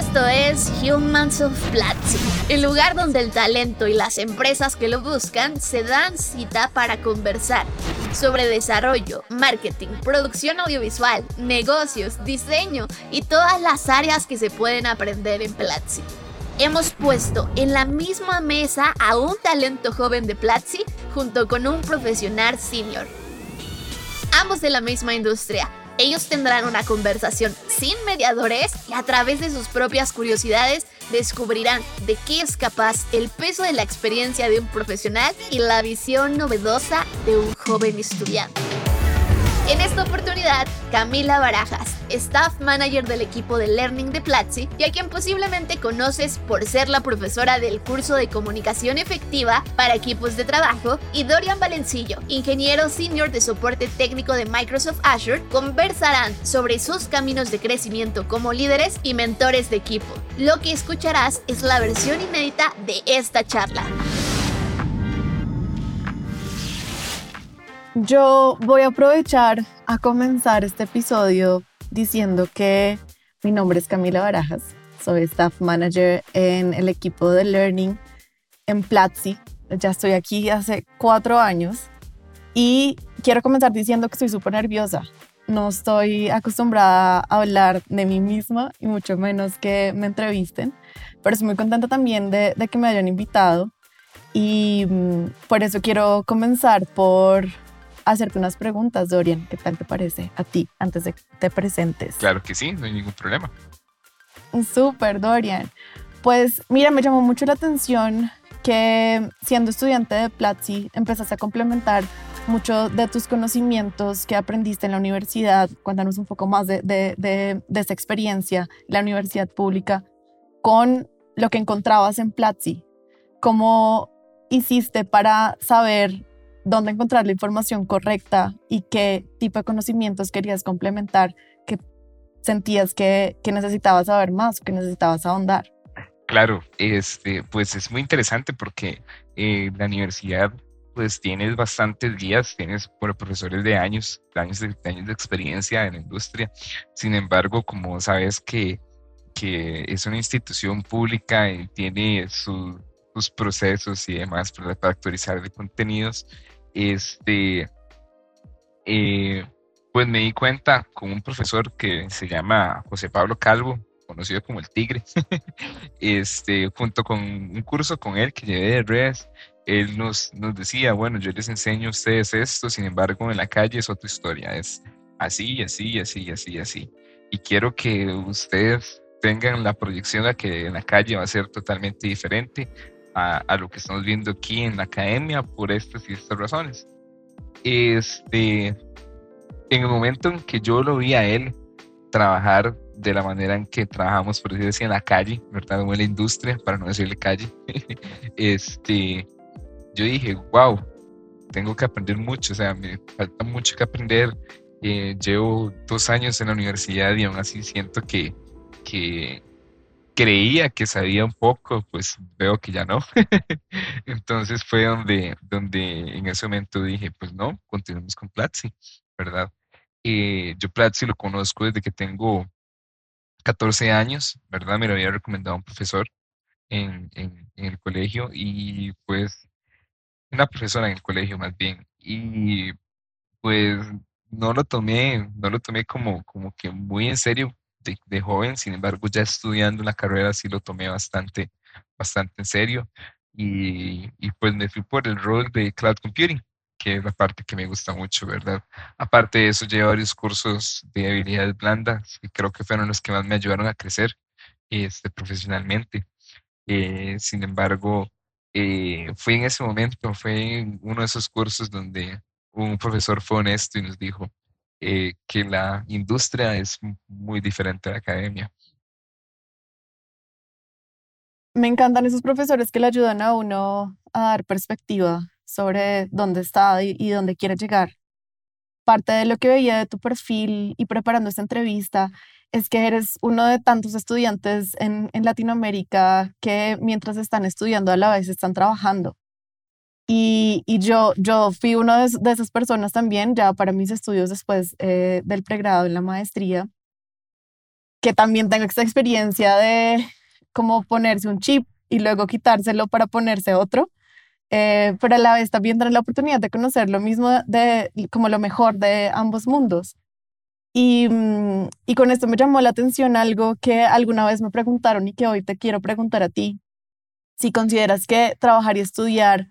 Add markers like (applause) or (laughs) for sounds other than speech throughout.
Esto es Humans of Platzi, el lugar donde el talento y las empresas que lo buscan se dan cita para conversar sobre desarrollo, marketing, producción audiovisual, negocios, diseño y todas las áreas que se pueden aprender en Platzi. Hemos puesto en la misma mesa a un talento joven de Platzi junto con un profesional senior. Ambos de la misma industria, ellos tendrán una conversación sin mediadores y a través de sus propias curiosidades descubrirán de qué es capaz el peso de la experiencia de un profesional y la visión novedosa de un joven estudiante. En esta oportunidad, Camila Barajas, staff manager del equipo de Learning de Platzi y a quien posiblemente conoces por ser la profesora del curso de comunicación efectiva para equipos de trabajo, y Dorian Valencillo, ingeniero senior de soporte técnico de Microsoft Azure, conversarán sobre sus caminos de crecimiento como líderes y mentores de equipo. Lo que escucharás es la versión inédita de esta charla. Yo voy a aprovechar a comenzar este episodio diciendo que mi nombre es Camila Barajas, soy staff manager en el equipo de Learning en Platzi. Ya estoy aquí hace cuatro años y quiero comenzar diciendo que estoy súper nerviosa. No estoy acostumbrada a hablar de mí misma y mucho menos que me entrevisten, pero estoy muy contenta también de, de que me hayan invitado y mm, por eso quiero comenzar por hacerte unas preguntas, Dorian. ¿Qué tal te parece a ti antes de que te presentes? Claro que sí, no hay ningún problema. Súper, Dorian. Pues mira, me llamó mucho la atención que siendo estudiante de Platzi empezaste a complementar mucho de tus conocimientos que aprendiste en la universidad. Cuéntanos un poco más de, de, de, de esa experiencia, la universidad pública, con lo que encontrabas en Platzi. ¿Cómo hiciste para saber dónde encontrar la información correcta y qué tipo de conocimientos querías complementar que sentías que, que necesitabas saber más que necesitabas ahondar. Claro, este, pues es muy interesante porque eh, la universidad pues tienes bastantes guías, tienes por profesores de años, años de, años de experiencia en la industria. Sin embargo, como sabes que, que es una institución pública y tiene sus procesos y demás para, actualizar de contenidos, este, eh, pues me di cuenta con un profesor que se llama José Pablo Calvo, conocido como el Tigre, (laughs) este, junto con un curso con él que llevé de redes, él nos, nos decía, bueno, yo les enseño a ustedes esto, sin embargo, en la calle es otra historia, es así, así, así, así, así. Y quiero que ustedes tengan la proyección de que en la calle va a ser totalmente diferente a, lo que estamos viendo aquí en la academia por estas y estas razones. Este, en el momento en que yo lo vi a él trabajar de la manera en que trabajamos, por decir así, en la calle, ¿verdad? en la industria, para no decirle calle, (laughs) este, yo dije, wow, tengo que aprender mucho, o sea, me falta mucho que aprender. Eh, llevo dos años en la universidad y aún así siento que, que, creía que sabía un poco, pues veo que ya no. (laughs) Entonces fue donde, donde en ese momento dije, pues no, continuemos con Platzi, ¿verdad? Eh, yo Platzi lo conozco desde que tengo 14 años, ¿verdad? Me lo había recomendado un profesor en, en, en el colegio y pues una profesora en el colegio más bien. Y pues no lo tomé, no lo tomé como, como que muy en serio de, joven, sin embargo ya estudiando la carrera sí lo tomé bastante, bastante en serio y, y pues me fui por el rol de Cloud Computing, que es la parte que me gusta mucho, ¿verdad? Aparte de eso, llevé varios cursos de habilidades blandas y creo que fueron los que más me ayudaron a crecer este, profesionalmente. Eh, sin embargo, eh, fue en ese momento, fue uno de esos cursos donde un profesor fue honesto y nos dijo, eh, que la industria es muy diferente a la academia. Me encantan esos profesores que le ayudan a uno a dar perspectiva sobre dónde está y, dónde quiere llegar. Parte de lo que veía de tu perfil y preparando esta entrevista es que eres uno de tantos estudiantes en, en Latinoamérica que mientras están estudiando a la vez están trabajando. Y, y, yo, yo fui una de, de, esas personas también, ya para mis estudios después eh, del pregrado en la maestría. que también tenga esta experiencia de como ponerse un chip y luego quitárselo para ponerse otro, eh, pero a la vez también tener la oportunidad de conocer lo mismo de como lo mejor de ambos mundos. Y, mm, y con esto me llamó la atención algo que alguna vez me preguntaron y que hoy te quiero preguntar a ti. Si consideras que trabajar y estudiar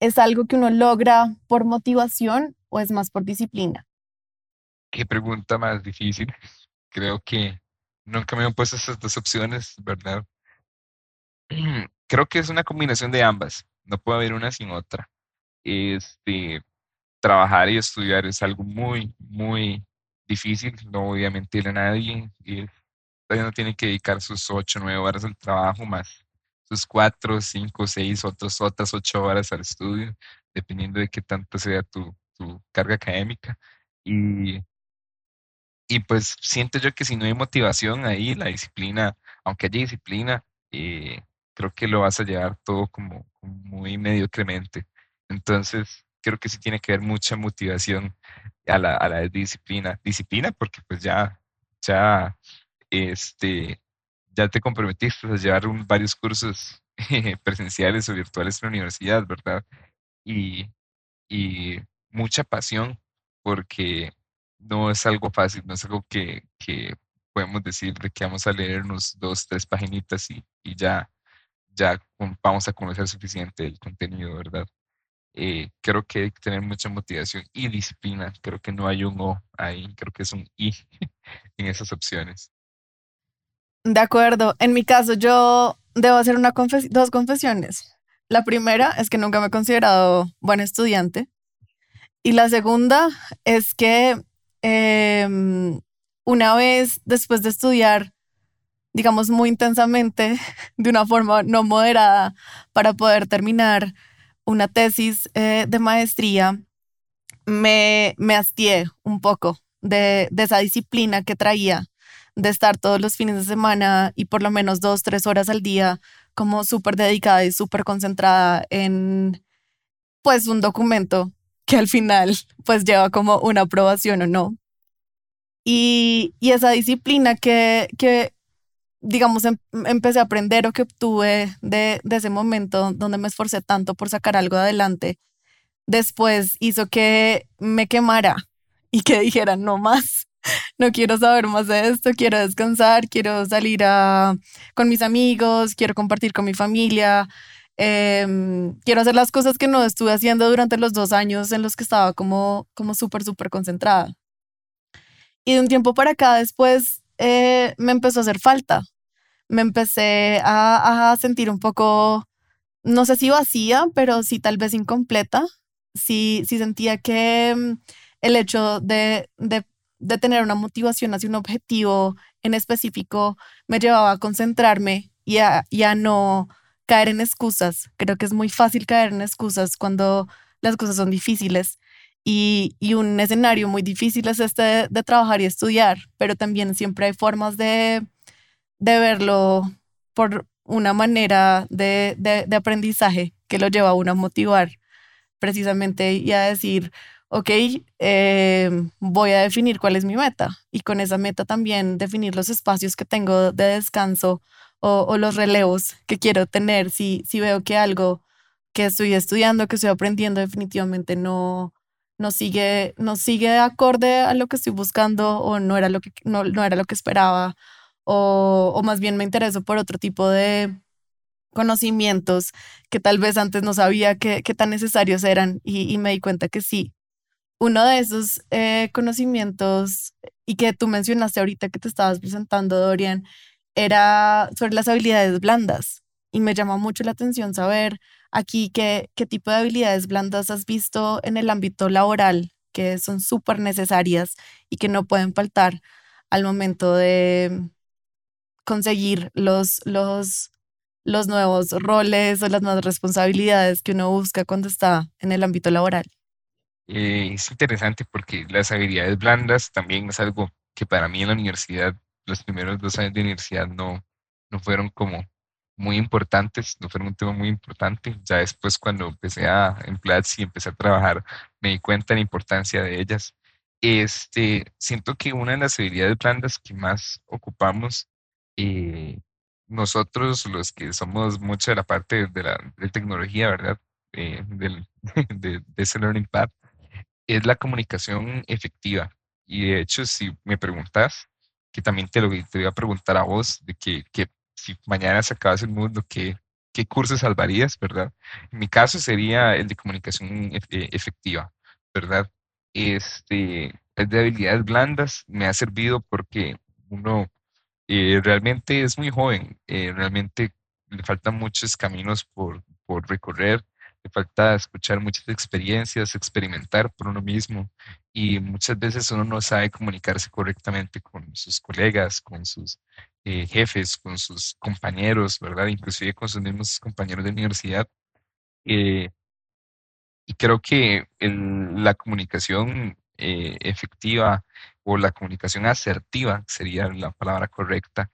es algo que uno logra por motivación o es más por disciplina. Qué pregunta más difícil. Creo que nunca me han puesto esas dos opciones, ¿verdad? (clears throat) Creo que es una combinación de ambas. No puede haber una sin otra. Este, trabajar y estudiar es algo muy, muy difícil. No voy a mentir a nadie. Y no tiene que dedicar sus ocho, nueve horas al trabajo más sus cuatro, cinco, seis, otras, otras ocho horas al estudio, dependiendo de qué tanto sea tu, tu carga académica. Y y pues siento yo que si no hay motivación ahí, la disciplina, aunque haya disciplina, eh, creo que lo vas a llevar todo como, muy mediocremente. Entonces, creo que sí tiene que haber mucha motivación a la, a la disciplina. Disciplina porque pues ya, ya, este, ya te comprometiste a llevar varios cursos (laughs) presenciales o virtuales en la universidad, ¿verdad? Y, y mucha pasión porque no es algo fácil, no es algo que, que podemos decir de que vamos a leernos dos, tres paginitas y, y ya, ya vamos a conocer suficiente el contenido, ¿verdad? Eh, creo que hay que tener mucha motivación y disciplina. Creo que no hay un O ahí, creo que es un I (laughs) en esas opciones. De acuerdo. En mi caso, yo debo hacer una dos confesiones. La primera es que nunca me he considerado buen estudiante. Y la segunda es que Em, una vez después de estudiar, digamos, muy intensamente, (laughs) de una forma no moderada, para poder terminar una tesis eh, de maestría, me, me hastié un poco de, de esa disciplina que traía de estar todos los fines de semana y por lo menos dos, tres horas al día como súper dedicada y súper concentrada en pues un documento que al final pues lleva como una aprobación o no. Y, y esa disciplina que, que digamos, em, empecé a aprender o que obtuve de, de ese momento donde me esforcé tanto por sacar algo adelante, después hizo que me quemara y que dijera, no más, no quiero saber más de esto, quiero descansar, quiero salir a, con mis amigos, quiero compartir con mi familia, Em, quiero hacer las cosas que no estuve haciendo durante los dos años en los que estaba como, como súper, súper concentrada. Y de un tiempo para acá después eh, me empezó a hacer falta. Me empecé a, sentir un poco, no sé si vacía, pero sí tal vez incompleta. Sí, sí sentía que mm, el hecho de, de tener una motivación hacia un objetivo en específico me llevaba a concentrarme y a, y no caer en excusas. Creo que es muy fácil caer en excusas cuando las cosas son difíciles. Y, y un escenario muy difícil es este de, trabajar y estudiar, pero también siempre hay formas de, de verlo por una manera de, de, de, aprendizaje que lo lleva a uno a motivar precisamente y a decir, ok, eh, voy a definir cuál es mi meta y con esa meta también definir los espacios que tengo de descanso o, los relevos que quiero tener, si, si veo que algo que estoy estudiando, que estoy aprendiendo, definitivamente no, no sigue, no sigue acorde a lo que estoy buscando o no era lo que, no, no era lo que esperaba o, o, más bien me intereso por otro tipo de conocimientos que tal vez antes no sabía que tan necesarios eran y, y, me di cuenta que sí. Uno de esos eh, conocimientos y que tú mencionaste ahorita que te estabas presentando, Dorian, era sobre las habilidades blandas y me llamó mucho la atención saber aquí qué, qué tipo de habilidades blandas has visto en el ámbito laboral que son súper necesarias y que no pueden faltar al momento de conseguir los, los, los nuevos roles o las nuevas responsabilidades que uno busca cuando está en el ámbito laboral. Eh, es interesante porque las habilidades blandas también es algo que para mí en la universidad los primeros dos años de universidad no, no fueron como muy importantes, no fueron un tema muy importante. Ya después cuando empecé a emplear y empecé a trabajar, me di cuenta de la importancia de ellas. este, siento que una de las habilidades blandas que más ocupamos eh, nosotros, los que somos mucho de la parte de la de tecnología, ¿verdad? Eh, del, (laughs) de, de, ese Learning Path, es la comunicación efectiva. Y de hecho, si me preguntas, que también te lo te voy a preguntar a vos, de que, que si mañana se acabase el mundo, ¿qué, ¿qué curso salvarías, verdad? En mi caso sería el de comunicación efectiva, ¿verdad? Este, es de habilidades blandas, me ha servido porque uno eh, realmente es muy joven, eh, realmente le faltan muchos caminos por, por recorrer, falta escuchar muchas experiencias, experimentar por uno mismo y muchas veces uno no sabe comunicarse correctamente con sus colegas, con sus eh, jefes, con sus compañeros, ¿verdad? Inclusive con sus mismos compañeros de universidad. y creo que la comunicación efectiva o la comunicación asertiva sería la palabra correcta,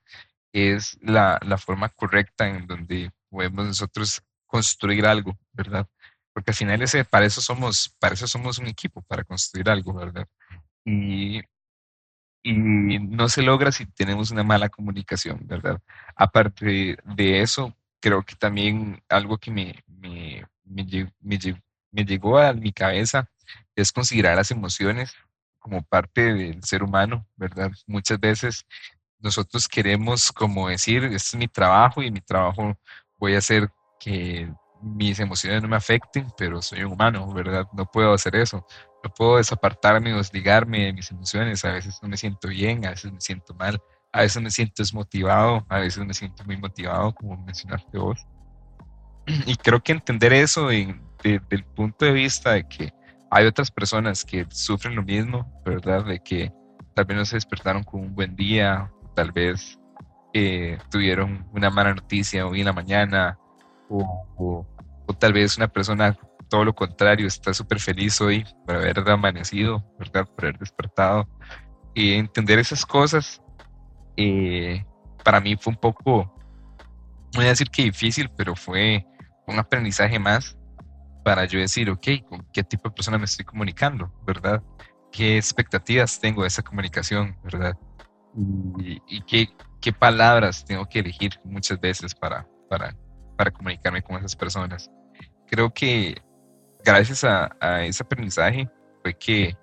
es la, la forma correcta en donde podemos nosotros construir algo, ¿verdad? Porque al final ese, para, eso somos, para eso somos un equipo, para construir algo, ¿verdad? Y, y no se logra si tenemos una mala comunicación, ¿verdad? Aparte de eso, creo que también algo que me, me, me, me, llegó a mi cabeza es considerar las emociones como parte del ser humano, ¿verdad? Muchas veces nosotros queremos como decir, este es mi trabajo y mi trabajo voy a hacer que mis emociones no me afecten, pero soy un humano, ¿verdad? No puedo hacer eso. No puedo desapartarme o desligarme de mis emociones. A veces no me siento bien, a veces me siento mal, a veces me siento desmotivado, a veces me siento muy motivado, como mencionaste vos. Y creo que entender eso desde el punto de vista de que hay otras personas que sufren lo mismo, ¿verdad? De que tal vez no se despertaron con un buen día, tal vez eh, tuvieron una mala noticia hoy en la mañana, o, tal vez una persona todo lo contrario, está súper feliz hoy por haber amanecido, ¿verdad? Por haber despertado. Y entender esas cosas, eh, para mí fue un poco, no voy a decir que difícil, pero fue un aprendizaje más para yo decir, ok, ¿con qué tipo de persona me estoy comunicando, verdad? ¿Qué expectativas tengo de esa comunicación, verdad? Y, qué, qué, palabras tengo que elegir muchas veces para, para, para comunicarme con esas personas. Creo que gracias a, a ese aprendizaje fue que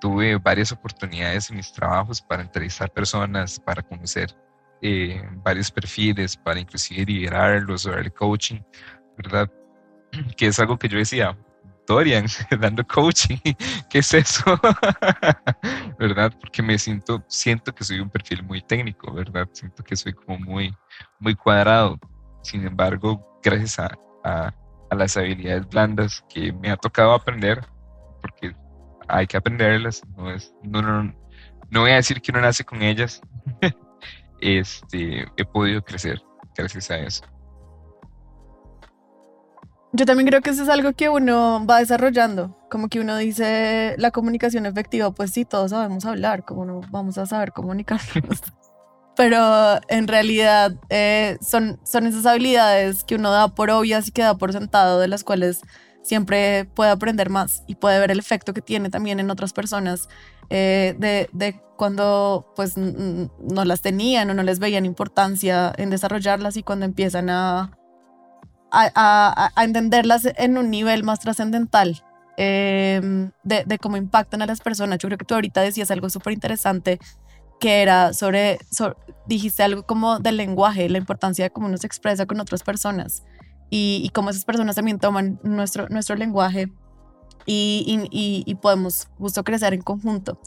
tuve varias oportunidades en mis trabajos para entrevistar personas, para conocer eh, varios perfiles, para inclusive liderarlos o darle coaching, ¿verdad? (clears throat) que es algo que yo decía, Dorian, (laughs) dando coaching, (laughs) ¿qué es eso? (laughs) ¿Verdad? Porque me siento, siento que soy un perfil muy técnico, ¿verdad? Siento que soy como muy, muy cuadrado. Sin embargo, gracias a, a, las habilidades blandas que me ha tocado aprender, porque hay que aprenderlas, no es, no, no, no voy a decir que uno nace con ellas, (laughs) este, he podido crecer gracias a eso. Yo también creo que eso es algo que uno va desarrollando, como que uno dice la comunicación efectiva, pues sí, todos sabemos hablar, como no vamos a saber comunicarnos. (laughs) Pero en realidad eh, son, son esas habilidades que uno da por obvias y que da por sentado, de las cuales siempre puede aprender más y puede ver el efecto que tiene también en otras personas eh, de, de, cuando pues no las tenían o no les veían importancia en desarrollarlas y cuando empiezan a, a, entenderlas en un nivel más trascendental em, de, cómo impactan a las personas. Yo creo que tú ahorita decías algo súper interesante que era sobre, dijiste algo como del lenguaje, la importancia de cómo uno se expresa con otras personas y, cómo esas personas también toman nuestro, nuestro lenguaje y, y, podemos justo crecer en conjunto.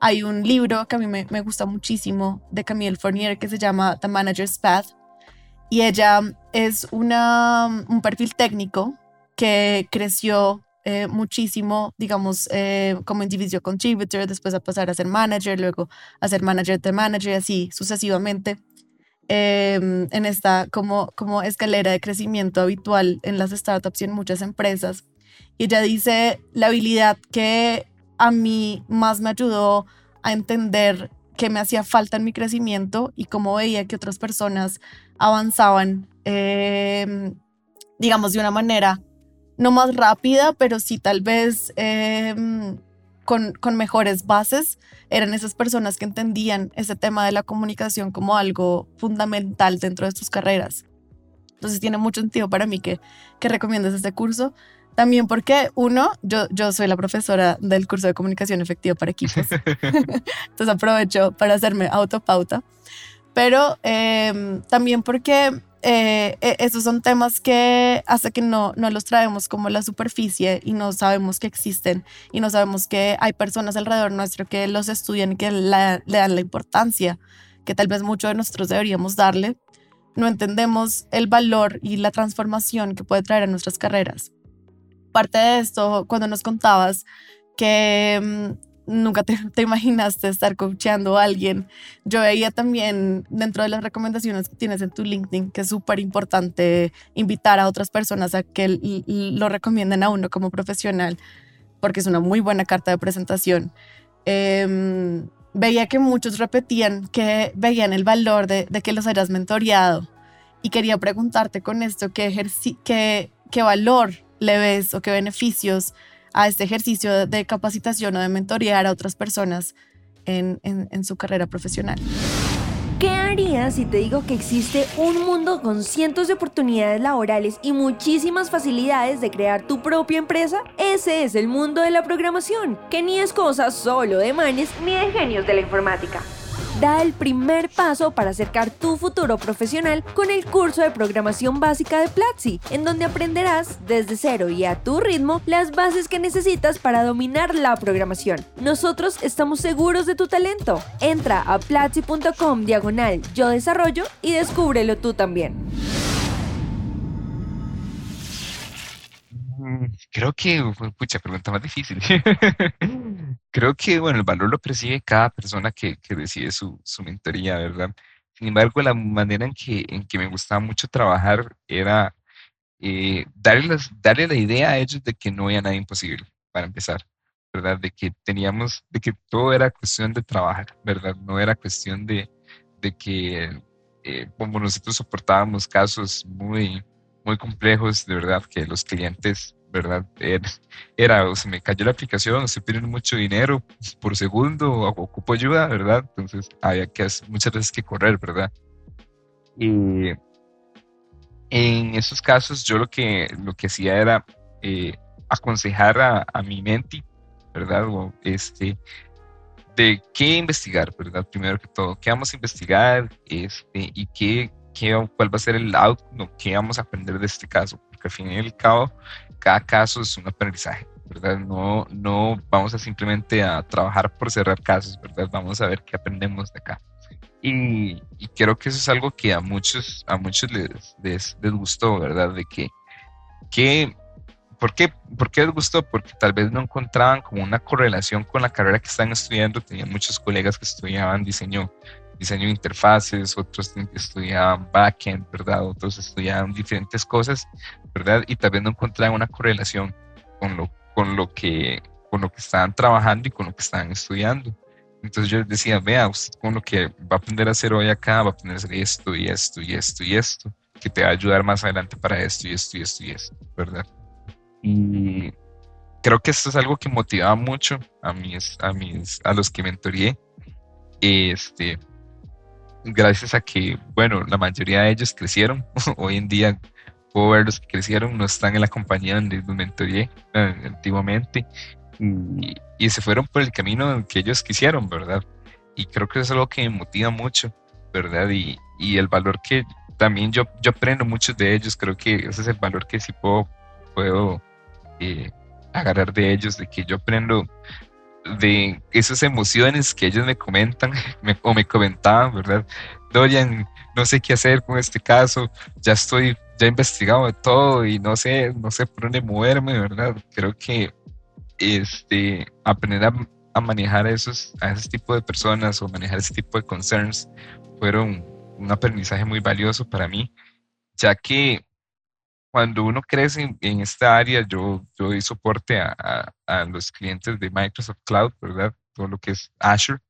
Hay un libro que a mí me, me gusta muchísimo de Camille Fournier que se llama The Manager's Path y ella es una, un perfil técnico que creció eh, muchísimo, digamos, eh, como individual contributor, después a pasar a ser manager, luego a ser manager de manager, así sucesivamente, em, en esta como, como escalera de crecimiento habitual en las startups y en muchas empresas. Y ella dice, la habilidad que a mí más me ayudó a entender qué me hacía falta en mi crecimiento y cómo veía que otras personas avanzaban, em, digamos, de una manera no más rápida, pero sí tal vez em, con, con mejores bases eran esas personas que entendían ese tema de la comunicación como algo fundamental dentro de sus carreras. Entonces tiene mucho sentido para mí que, que recomiendes este curso. También porque, uno, yo, yo soy la profesora del curso de comunicación efectiva para equipos. (laughs) Entonces aprovecho para hacerme autopauta. Pero eh, también porque eh, e, esos son temas que hasta que no, no los traemos como la superficie y no sabemos que existen y no sabemos que hay personas alrededor nuestro que los estudian y que le dan la importancia que tal vez muchos de nosotros deberíamos darle, no entendemos el valor y la transformación que puede traer a nuestras carreras. Parte de esto, cuando nos contabas que mm, nunca te, imaginaste estar coachando a alguien. Yo veía también dentro de las recomendaciones que tienes en tu LinkedIn que es súper importante invitar a otras personas a que lo recomienden a uno como profesional, porque es una muy buena carta de presentación. Em, veía que muchos repetían que veían el valor de, que los hayas mentoreado y quería preguntarte con esto qué, qué, qué valor le ves o qué beneficios a este ejercicio de capacitación o de mentorear a otras personas en, en, su carrera profesional. ¿Qué harías si te digo que existe un mundo con cientos de oportunidades laborales y muchísimas facilidades de crear tu propia empresa? Ese es el mundo de la programación, que ni es cosa solo de manes ni de genios de la informática da el primer paso para acercar tu futuro profesional con el curso de programación básica de Platzi, en donde aprenderás desde cero y a tu ritmo las bases que necesitas para dominar la programación. Nosotros estamos seguros de tu talento. Entra a platzi.com diagonal yo desarrollo y descúbrelo tú también. Creo que, pucha, pregunta más difícil. (laughs) Creo que, bueno, el valor lo percibe cada persona que, que decide su, su mentoría, ¿verdad? Sin embargo, la manera en que, en que me gustaba mucho trabajar era eh, darle, darle la idea a ellos de que no había nada imposible, para empezar, ¿verdad? De que teníamos, de que todo era cuestión de trabajar, ¿verdad? No era cuestión de, de que, eh, como nosotros soportábamos casos muy, muy complejos, de verdad, que los clientes ¿verdad? Era, o se me cayó la aplicación, estoy pidiendo mucho dinero por segundo, o ocupo ayuda, ¿verdad? Entonces había que muchas veces que correr, ¿verdad? Y en esos casos yo lo que, lo que hacía era eh, aconsejar a, a, mi menti, ¿verdad? O este, de qué investigar, ¿verdad? Primero que todo, qué vamos a investigar este, y qué, qué, cuál va a ser el outcome, qué vamos a aprender de este caso, porque al fin y al cabo cada caso es un aprendizaje, ¿verdad? No, no vamos a simplemente a trabajar por cerrar casos, ¿verdad? Vamos a ver qué aprendemos de acá. Y, creo que eso es algo que a muchos, a muchos les, les, gustó, ¿verdad? De que, que ¿por, qué, ¿por qué les gustó? Porque tal vez no encontraban como una correlación con la carrera que están estudiando. Tenía muchos colegas que estudiaban diseño diseño de interfaces, otros estudiaban backend, ¿verdad? Otros estudiaban diferentes cosas, ¿verdad? Y tal vez no encontraban una correlación con lo, con lo, que, con lo que estaban trabajando y con lo que estaban estudiando. Entonces yo decía, vea, usted con lo que va a aprender a hacer hoy acá, va a aprender a hacer esto y esto y esto y esto, que te va a ayudar más adelante para esto y esto y esto y esto, ¿verdad? Y creo que esto es algo que motivaba mucho a mis, a mis, a los que mentoreé, este, gracias a que, bueno, la mayoría de ellos crecieron. (laughs) Hoy en día puedo ver los que crecieron, no están en la compañía donde los mentoreé eh, antiguamente y, y, se fueron por el camino que ellos quisieron, ¿verdad? Y creo que eso es algo que me motiva mucho, ¿verdad? Y, y el valor que también yo, yo aprendo muchos de ellos, creo que ese es el valor que sí puedo, puedo eh, agarrar de ellos, de que yo aprendo de esas emociones que ellos me comentan (laughs) o me comentaban, ¿verdad? Dorian, no sé qué hacer con este caso, ya estoy, ya he investigado de todo y no sé, no sé por dónde moverme, ¿verdad? Creo que este, aprender a, a manejar esos, a ese tipo de personas o manejar ese tipo de concerns fueron un aprendizaje muy valioso para mí, ya que cuando uno crece en, esta área, yo, yo doy soporte a, a, los clientes de Microsoft Cloud, ¿verdad? Todo lo que es Azure.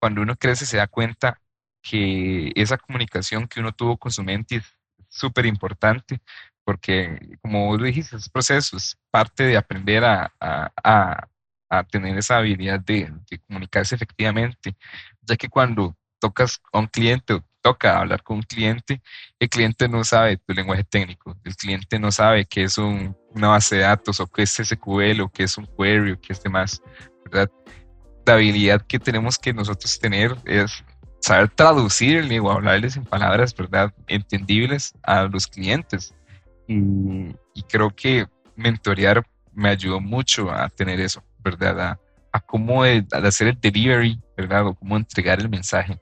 Cuando uno crece se da cuenta que esa comunicación que uno tuvo con su mente es súper importante porque, como vos dijiste, es proceso, es parte de aprender a, a, a tener esa habilidad de, de comunicarse efectivamente, ya que cuando tocas a un cliente o toca hablar con un cliente, el cliente no sabe tu lenguaje técnico, el cliente no sabe qué es un, una base de datos o qué es SQL o qué es un query o qué es demás, ¿verdad? La habilidad que tenemos que nosotros tener es saber traducirle o hablarles en palabras, ¿verdad? Entendibles a los clientes. Y, creo que mentorear me ayudó mucho a tener eso, ¿verdad? A, a cómo hacer el delivery, ¿verdad? O cómo entregar el mensaje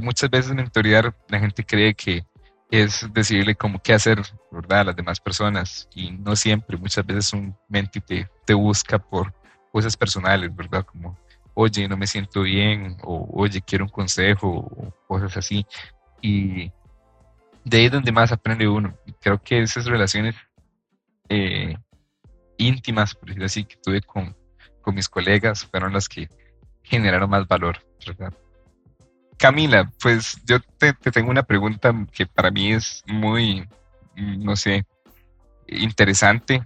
muchas veces mentorear la gente cree que es decirle como qué hacer, ¿verdad? A las demás personas y no siempre, muchas veces un menti te, te busca por cosas personales, ¿verdad? Como, oye, no me siento bien o oye, quiero un consejo o cosas así. Y de ahí es donde más aprende uno. creo que esas relaciones eh, íntimas, por decirlo así, que tuve con, con mis colegas fueron las que generaron más valor. Camila, pues yo te, tengo una pregunta que para mí es muy, no sé, interesante,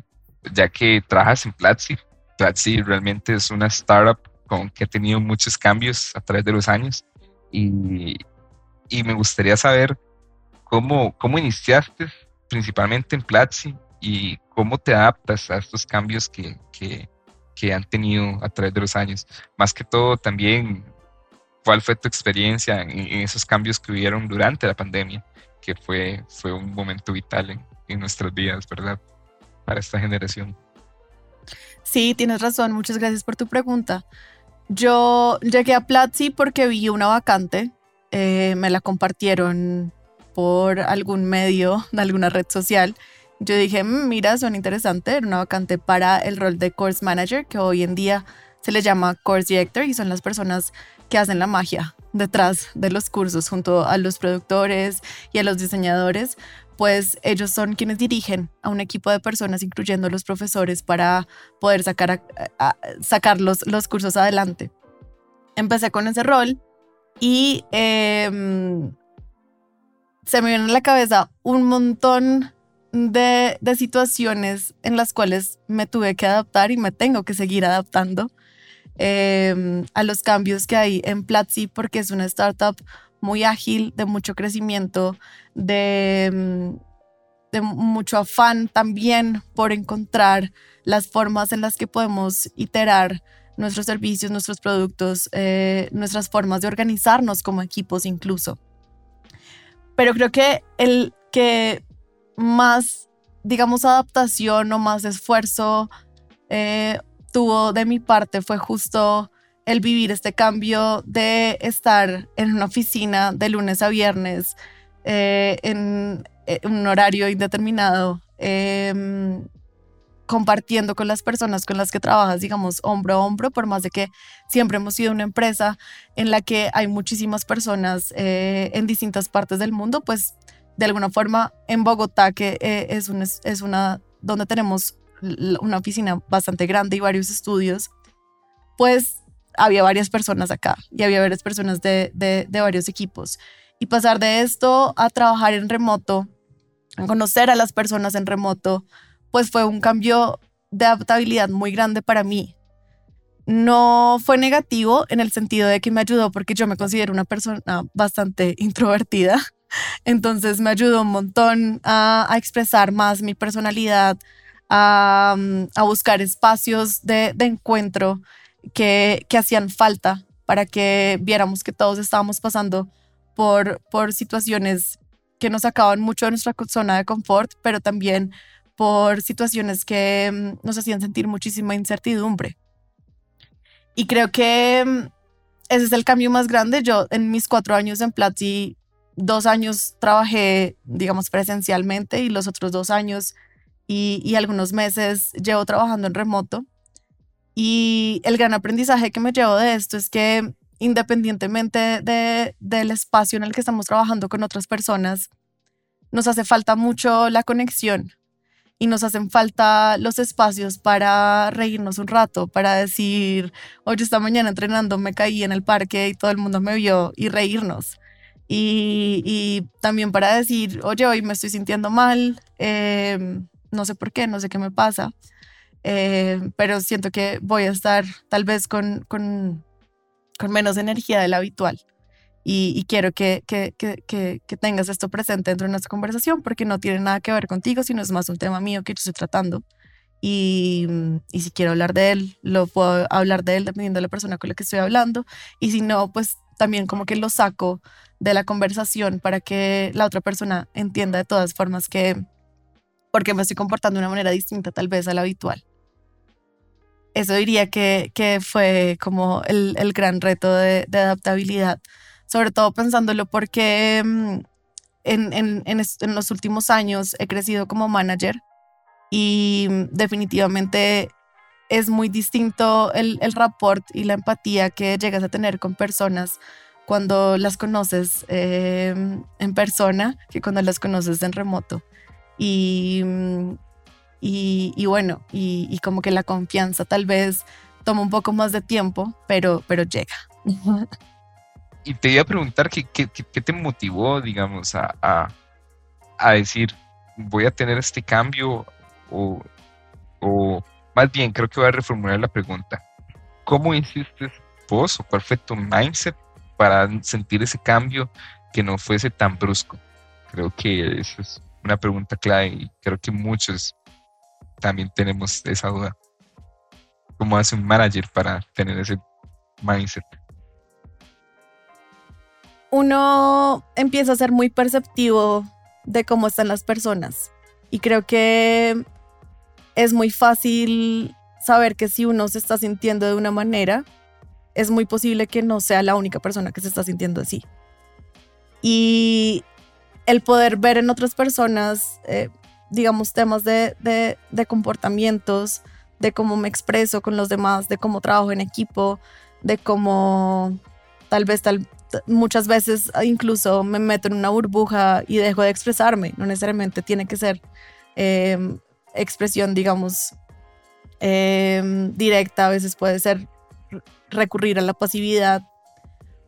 ya que trabajas en Platzi. Platzi realmente es una startup con que ha tenido muchos cambios a través de los años y, me gustaría saber cómo, cómo iniciaste principalmente en Platzi y cómo te adaptas a estos cambios que, que, que han tenido a través de los años. Más que todo también ¿Cuál fue tu experiencia en, esos cambios que hubieron durante la pandemia? Que fue, fue un momento vital en, en nuestras vidas, ¿verdad? Para esta generación. Sí, tienes razón. Muchas gracias por tu pregunta. Yo llegué a Platzi porque vi una vacante. Eh, me la compartieron por algún medio, de alguna red social. Yo dije, mm, mira, suena interesante. Era una vacante para el rol de Course Manager, que hoy en día se le llama Course Director y son las personas que hacen la magia detrás de los cursos junto a los productores y a los diseñadores, pues ellos son quienes dirigen a un equipo de personas, incluyendo los profesores, para poder sacar, sacar los, cursos adelante. Empecé con ese rol y em, se me viene a la cabeza un montón de, de situaciones en las cuales me tuve que adaptar y me tengo que seguir adaptando Em, a los cambios que hay en Platzi porque es una startup muy ágil, de mucho crecimiento, de, em, de mucho afán también por encontrar las formas en las que podemos iterar nuestros servicios, nuestros productos, eh, nuestras formas de organizarnos como equipos incluso. Pero creo que el que más, digamos, adaptación o más esfuerzo eh, tuvo de mi parte fue justo el vivir este cambio de estar en una oficina de lunes a viernes eh, en, un horario indeterminado, em, compartiendo con las personas con las que trabajas, digamos, hombro a hombro, por más de que siempre hemos sido una empresa en la que hay muchísimas personas eh, en distintas partes del mundo, pues de alguna forma en Bogotá, que eh, es, es una donde tenemos una oficina bastante grande y varios estudios, pues había varias personas acá y había varias personas de, de, varios equipos. Y pasar de esto a trabajar en remoto, a conocer a las personas en remoto, pues fue un cambio de adaptabilidad muy grande para mí. No fue negativo en el sentido de que me ayudó porque yo me considero una persona bastante (laughs) introvertida. Entonces me ayudó un montón a, a expresar más mi personalidad, a, buscar espacios de, encuentro que, hacían falta para que viéramos que todos estábamos pasando por, por situaciones que nos sacaban mucho de nuestra zona de confort, pero también por situaciones que mm, nos hacían sentir muchísima incertidumbre. Y creo que mm, ese es el cambio más grande. Yo en mis cuatro años en Platzi, dos años trabajé, digamos, presencialmente y los otros dos años y, algunos meses llevo trabajando en remoto. Y el gran aprendizaje que me llevo de esto es que independientemente de, del espacio en el que estamos trabajando con otras personas, nos hace falta mucho la conexión y nos hacen falta los espacios para reírnos un rato, para decir, oye, esta mañana entrenando me caí en el parque y todo el mundo me vio y reírnos. Y, y también para decir, oye, hoy me estoy sintiendo mal, eh, no sé por qué, no sé qué me pasa. Eh, pero siento que voy a estar tal vez con, con, con menos energía de la habitual. Y, y quiero que, que, que, que, tengas esto presente dentro de nuestra conversación porque no tiene nada que ver contigo, sino es más un tema mío que yo estoy tratando. Y, y, si quiero hablar de él, lo puedo hablar de él dependiendo de la persona con la que estoy hablando. Y si no, pues también como que lo saco de la conversación para que la otra persona entienda de todas formas que, porque me estoy comportando de una manera distinta tal vez a la habitual. Eso diría que, que fue como el, el gran reto de, adaptabilidad sobre todo pensándolo porque mm, en, en, en, los últimos años he crecido como manager y mm, definitivamente es muy distinto el, el rapport y la empatía que llegas a tener con personas cuando las conoces em, en persona que cuando las conoces en remoto. Y, mm, y, y bueno, y, y, como que la confianza tal vez toma un poco más de tiempo, pero, pero llega. (laughs) y te iba a preguntar qué, qué, qué te motivó, digamos, a, a, a, decir, voy a tener este cambio o, o, más bien creo que voy a reformular la pregunta. ¿Cómo hiciste vos o cuál fue tu mindset para sentir ese cambio que no fuese tan brusco? Creo que esa es una pregunta clave y creo que muchos también tenemos esa duda. ¿Cómo hace un manager para tener ese mindset? uno empieza a ser muy perceptivo de cómo están las personas. Y creo que es muy fácil saber que si uno se está sintiendo de una manera, es muy posible que no sea la única persona que se está sintiendo así. Y el poder ver en otras personas, eh, digamos, temas de, de, comportamientos, de cómo me expreso con los demás, de cómo trabajo en equipo, de cómo tal vez tal, muchas veces incluso me meto en una burbuja y dejo de expresarme. No necesariamente tiene que ser em, expresión, digamos, em, directa. A veces puede ser recurrir a la pasividad.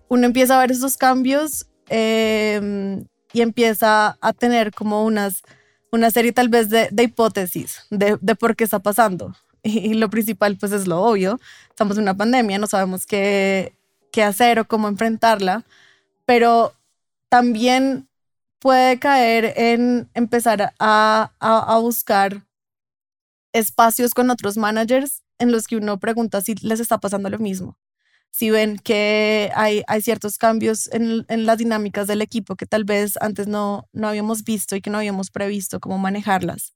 Uno empieza a ver esos cambios em, y empieza a tener como unas, una serie tal vez de, hipótesis de, de, por qué está pasando. (laughs) Y, lo principal pues es lo obvio. Estamos en una pandemia, no sabemos qué qué hacer o cómo enfrentarla, pero también puede caer en empezar a, a, buscar espacios con otros managers en los que uno pregunta si les está pasando lo mismo. Si ven que hay, hay ciertos cambios en, en, las dinámicas del equipo que tal vez antes no, no habíamos visto y que no habíamos previsto cómo manejarlas.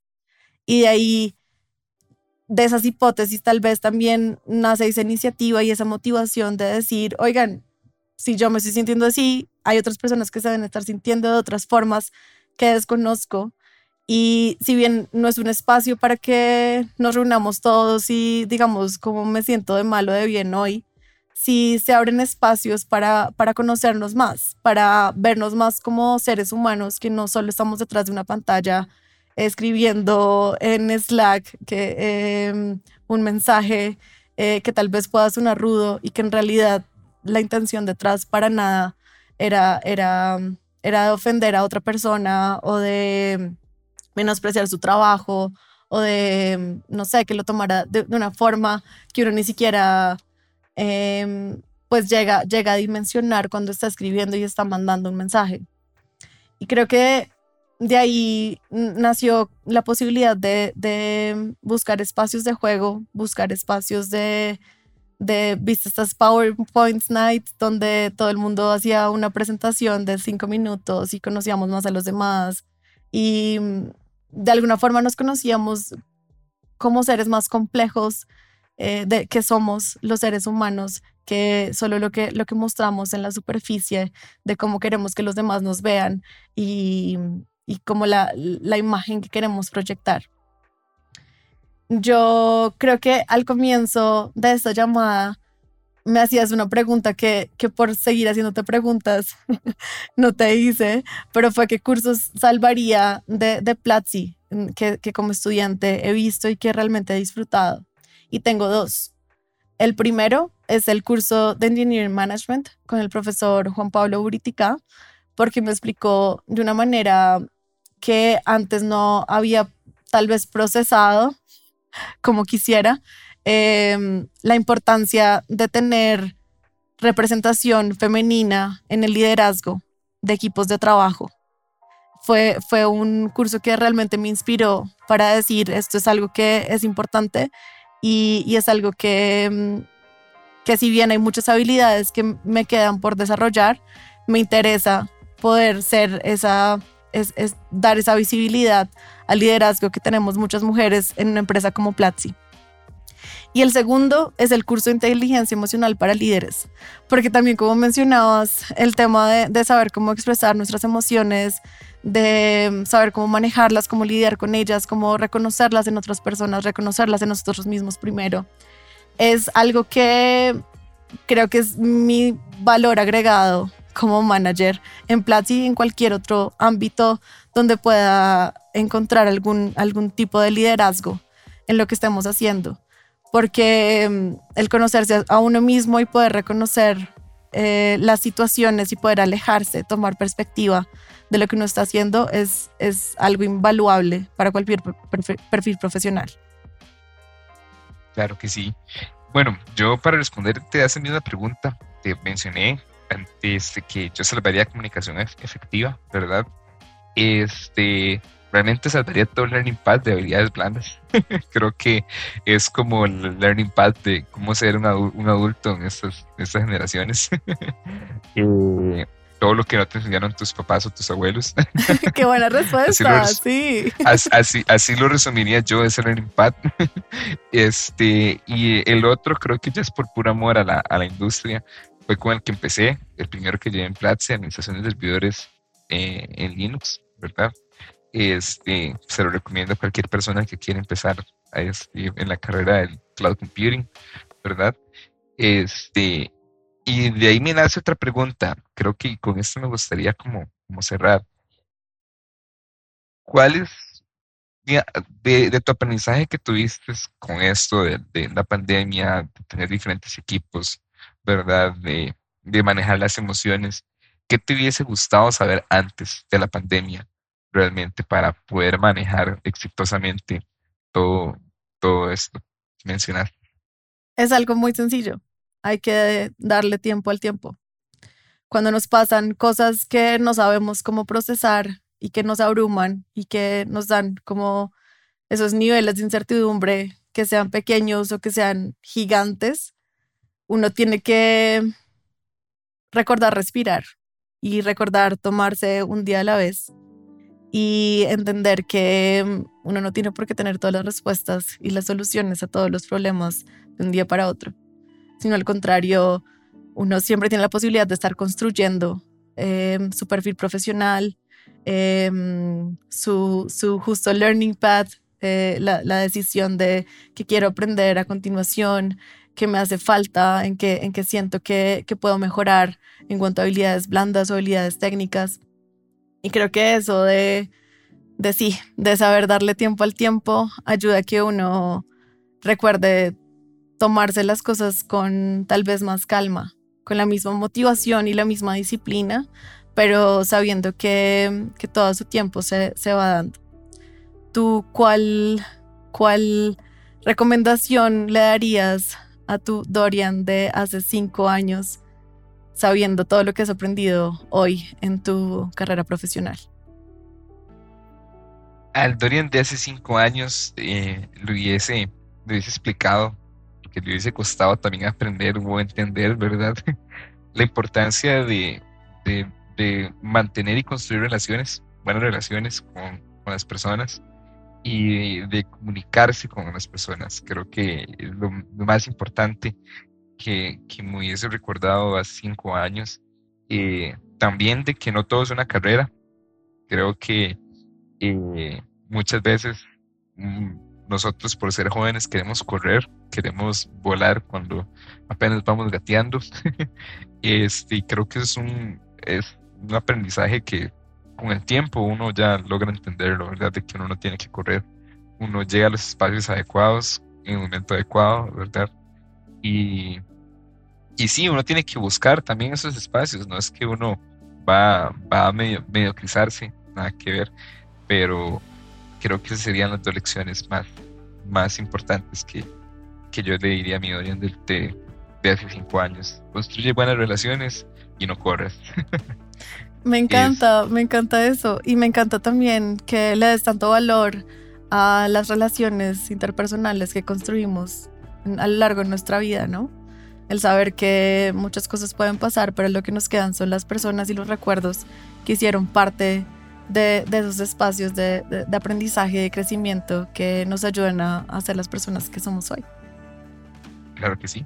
Y de ahí de esas hipótesis tal vez también nace esa iniciativa y esa motivación de decir, oigan, si yo me estoy sintiendo así, hay otras personas que se deben estar sintiendo de otras formas que desconozco. Y si bien no es un espacio para que nos reunamos todos y digamos cómo me siento de malo de bien hoy, sí se abren espacios para, para conocernos más, para vernos más como seres humanos que no solo estamos detrás de una pantalla escribiendo en Slack que, em, un mensaje eh, que tal vez pueda sonar rudo y que en realidad la intención detrás para nada era, era, era de ofender a otra persona o de menospreciar su trabajo o de, no sé, que lo tomara de, una forma que uno ni siquiera em, pues llega, llega a dimensionar cuando está escribiendo y está mandando un mensaje. Y creo que de ahí nació la posibilidad de, buscar espacios de juego, buscar espacios de, de, viste estas PowerPoint Nights donde todo el mundo hacía una presentación de cinco minutos y conocíamos más a los demás y mm, de alguna forma nos conocíamos como seres más complejos eh, de que somos los seres humanos que solo lo que, lo que mostramos en la superficie de cómo queremos que los demás nos vean y, y como la, la imagen que queremos proyectar. Yo creo que al comienzo de esta llamada me hacías una pregunta que, que por seguir haciéndote preguntas (laughs) no te hice, pero fue qué cursos salvaría de, de Platzi que, que como estudiante he visto y que realmente he disfrutado. Y tengo dos. El primero es el curso de Engineering Management con el profesor Juan Pablo Buritica, porque me explicó de una manera que antes no había tal vez procesado como quisiera, em, la importancia de tener representación femenina en el liderazgo de equipos de trabajo. Fue, fue un curso que realmente me inspiró para decir esto es algo que es importante y, es algo que, em, que si bien hay muchas habilidades que me quedan por desarrollar, me interesa poder ser esa, es, es dar esa visibilidad al liderazgo que tenemos muchas mujeres en una empresa como Platzi. Y el segundo es el curso de inteligencia emocional para líderes, porque también como mencionabas, el tema de, de, saber cómo expresar nuestras emociones, de saber cómo manejarlas, cómo lidiar con ellas, cómo reconocerlas en otras personas, reconocerlas en nosotros mismos primero, es algo que creo que es mi valor agregado como manager en Platzi y en cualquier otro ámbito donde pueda encontrar algún, algún tipo de liderazgo en lo que estemos haciendo. Porque mm, el conocerse a uno mismo y poder reconocer eh, las situaciones y poder alejarse, tomar perspectiva de lo que uno está haciendo es, es algo invaluable para cualquier perfil profesional. Claro que sí. Bueno, yo para responderte a esa misma pregunta, te mencioné antes de que yo salvaría comunicación efectiva, ¿verdad? Este, realmente salvaría todo el Learning Path de habilidades blandas. (laughs) Creo que es como el Learning Path de cómo ser un, adulto en estas, estas generaciones. (laughs) eh, todo lo que no te enseñaron tus papás o tus abuelos. (laughs) Qué buena respuesta, así sí. Así, así, lo resumiría yo, ese learning (laughs) path. Este, y el otro creo que ya es por puro amor a la, a la industria. Fue con el que empecé, el primero que llevé en Platzi, administración de servidores eh, en Linux, ¿verdad? Este, se lo recomiendo a cualquier persona que quiera empezar a este, en la carrera del cloud computing, ¿verdad? Este, y de ahí me nace otra pregunta. Creo que con esto me gustaría como, cerrar. ¿Cuál es de, tu aprendizaje que tuviste con esto de, la pandemia, de tener diferentes equipos, ¿verdad? De, de manejar las emociones. ¿Qué te hubiese gustado saber antes de la pandemia realmente para poder manejar exitosamente todo, todo esto que mencionaste? Es algo muy sencillo hay que darle tiempo al tiempo. Cuando nos pasan cosas que no sabemos cómo procesar y que nos abruman y que nos dan como esos niveles de incertidumbre, que sean pequeños o que sean gigantes, uno tiene que recordar respirar y recordar tomarse un día a la vez y entender que uno no tiene por qué tener todas las respuestas y las soluciones a todos los problemas de un día para otro sino al contrario, uno siempre tiene la posibilidad de estar construyendo em, su perfil profesional, em, su, su, justo learning path, eh, la, la, decisión de qué quiero aprender a continuación, qué me hace falta, en qué, en qué siento que, que puedo mejorar en cuanto a habilidades blandas o habilidades técnicas. Y creo que eso de, de sí, de saber darle tiempo al tiempo, ayuda a que uno recuerde tomarse las cosas con tal vez más calma, con la misma motivación y la misma disciplina, pero sabiendo que, todo su tiempo se, se, va dando. ¿Tú cuál, cuál recomendación le darías a tu Dorian de hace cinco años, sabiendo todo lo que has aprendido hoy en tu carrera profesional? Al Dorian de hace cinco años eh, lo, hubiese, lo hubiese explicado que le hubiese costado también aprender o entender, ¿verdad? (laughs) la importancia de, de, mantener y construir relaciones, buenas relaciones con, con, las personas y de comunicarse con las personas. Creo que es lo, más importante que, que, me hubiese recordado hace cinco años. Eh, también de que no todo es una carrera. Creo que eh, muchas veces mm, nosotros por ser jóvenes queremos correr, queremos volar cuando apenas vamos gateando. (laughs) este, y creo que es un, es un aprendizaje que con el tiempo uno ya logra entenderlo, ¿verdad? De que uno no tiene que correr, uno llega a los espacios adecuados en el momento adecuado, ¿verdad? Y, y sí, uno tiene que buscar también esos espacios, no es que uno va, va a medio, mediocrizarse, nada que ver, pero creo que serían las dos lecciones más, más importantes que, que yo le diría a mi Dorian de, de, hace cinco años. Construye buenas relaciones y no corres. (laughs) Me encanta, me encanta eso. Y me encanta también que le des tanto valor a las relaciones interpersonales que construimos a lo largo de nuestra vida, ¿no? El saber que muchas cosas pueden pasar, pero lo que nos quedan son las personas y los recuerdos que hicieron parte de, esos espacios de, aprendizaje y de crecimiento que nos ayudan a, a ser las personas que somos hoy. Claro que sí.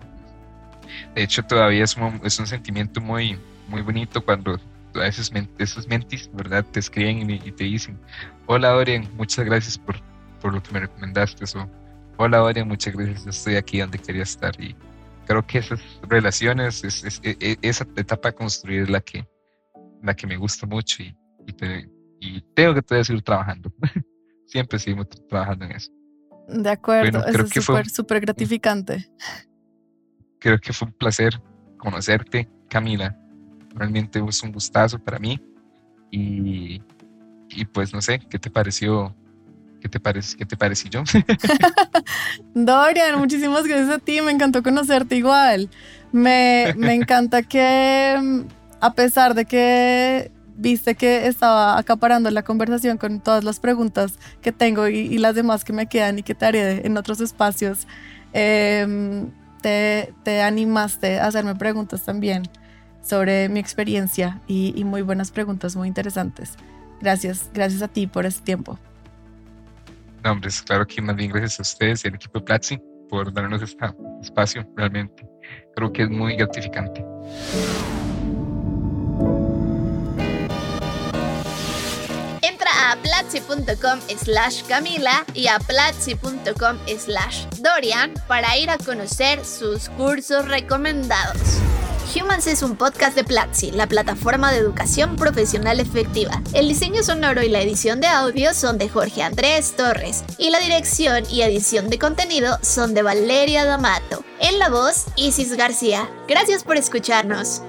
De hecho, todavía es un, es un sentimiento muy, muy bonito cuando a esos, esos mentis, ¿verdad? Te escriben y, te dicen, hola Dorian, muchas gracias por, por lo que me recomendaste. O, hola Dorian, muchas gracias, estoy aquí donde quería estar. Y creo que esas relaciones, es, e, e, esa etapa de construir es la que, la que me gusta mucho y, y, tengo que todavía seguir trabajando. (laughs) Siempre seguimos trabajando en eso. De acuerdo, eso es súper, súper gratificante. Creo que fue un placer conocerte, Camila. Realmente es un gustazo para mí. Y, y pues no sé, ¿qué te pareció? ¿Qué te, parece, qué te pareció yo? (laughs) (laughs) Dorian, muchísimas gracias a ti, me encantó conocerte igual. Me, me encanta que a pesar de que viste que estaba acaparando la conversación con todas las preguntas que tengo y, las demás que me quedan y que te haré en otros espacios, em, te, te, animaste a hacerme preguntas también sobre mi experiencia y, muy buenas preguntas, muy interesantes. Gracias, gracias a ti por este tiempo. No, hombre, claro que más bien gracias a ustedes y al equipo de Platzi por darnos este espacio, realmente. Creo que es muy gratificante. platzi.com slash Camila y a platzi.com slash Dorian para ir a conocer sus cursos recomendados. Humans es un podcast de Platzi, la plataforma de educación profesional efectiva. El diseño sonoro y la edición de audio son de Jorge Andrés Torres y la dirección y edición de contenido son de Valeria D'Amato. En la voz, Isis García. Gracias por escucharnos.